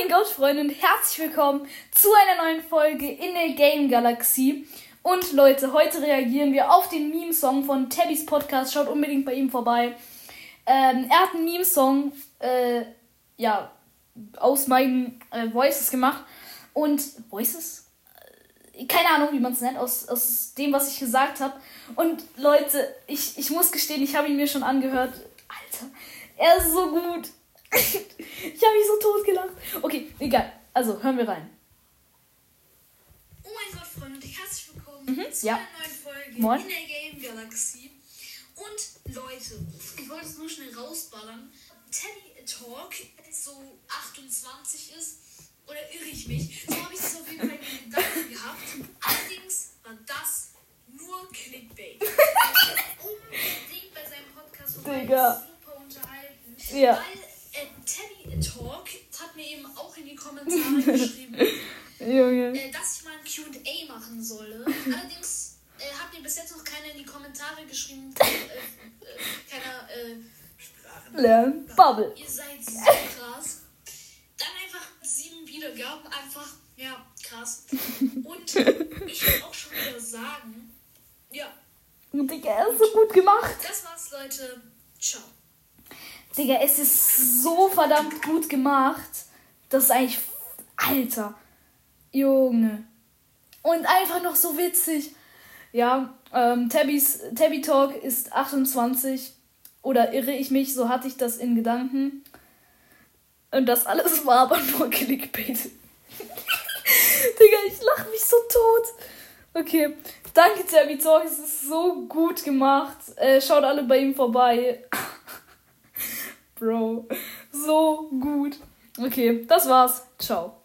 mein Gott, Freunde, und herzlich willkommen zu einer neuen Folge in der Game Galaxie. Und Leute, heute reagieren wir auf den Meme-Song von Tabbys Podcast. Schaut unbedingt bei ihm vorbei. Ähm, er hat einen Meme-Song, äh, ja, aus meinen äh, Voices gemacht. Und Voices? Äh, keine Ahnung, wie man es nennt, aus, aus dem, was ich gesagt habe. Und Leute, ich, ich muss gestehen, ich habe ihn mir schon angehört. Alter, er ist so gut. Ich habe mich so tot gelacht. Okay, egal. Also, hören wir rein. Oh mein Gott, Freunde, herzlich willkommen Mhm, zu ja. einer neuen Folge Moin. in der Game Galaxie. Und Leute, ich wollte es nur schnell rausballern. Teddy Talk so 28 ist, oder irre ich mich? So habe ich es auf jeden Fall in den Gedanken gehabt. Allerdings war das nur Clickbait. Unbedingt bei seinem Podcast vorbei, super unterhalten. Ja. Weil äh, Teddy Talk hat mir eben auch in die Kommentare geschrieben, äh, dass ich mal ein QA machen solle. Allerdings äh, hat mir bis jetzt noch keiner in die Kommentare geschrieben. Äh, äh, keiner äh, Sprachen. Lernen. Bubble. Ihr seid so krass. Dann einfach sieben Wiedergaben. Einfach, ja, krass. Und ich will auch schon wieder sagen, ja, Digga, ist so gut gemacht. das war's, Leute. Ciao. Digga, es ist so verdammt gut gemacht. Das ist eigentlich. Alter. Junge. Und einfach noch so witzig. Ja, ähm, Tabbys, Tabby Talk ist 28. Oder irre ich mich? So hatte ich das in Gedanken. Und das alles war aber nur Clickbait. Digga, ich lach mich so tot. Okay. Danke, Tabby Talk. Es ist so gut gemacht. Äh, schaut alle bei ihm vorbei. Bro. Okay, das war's. Ciao.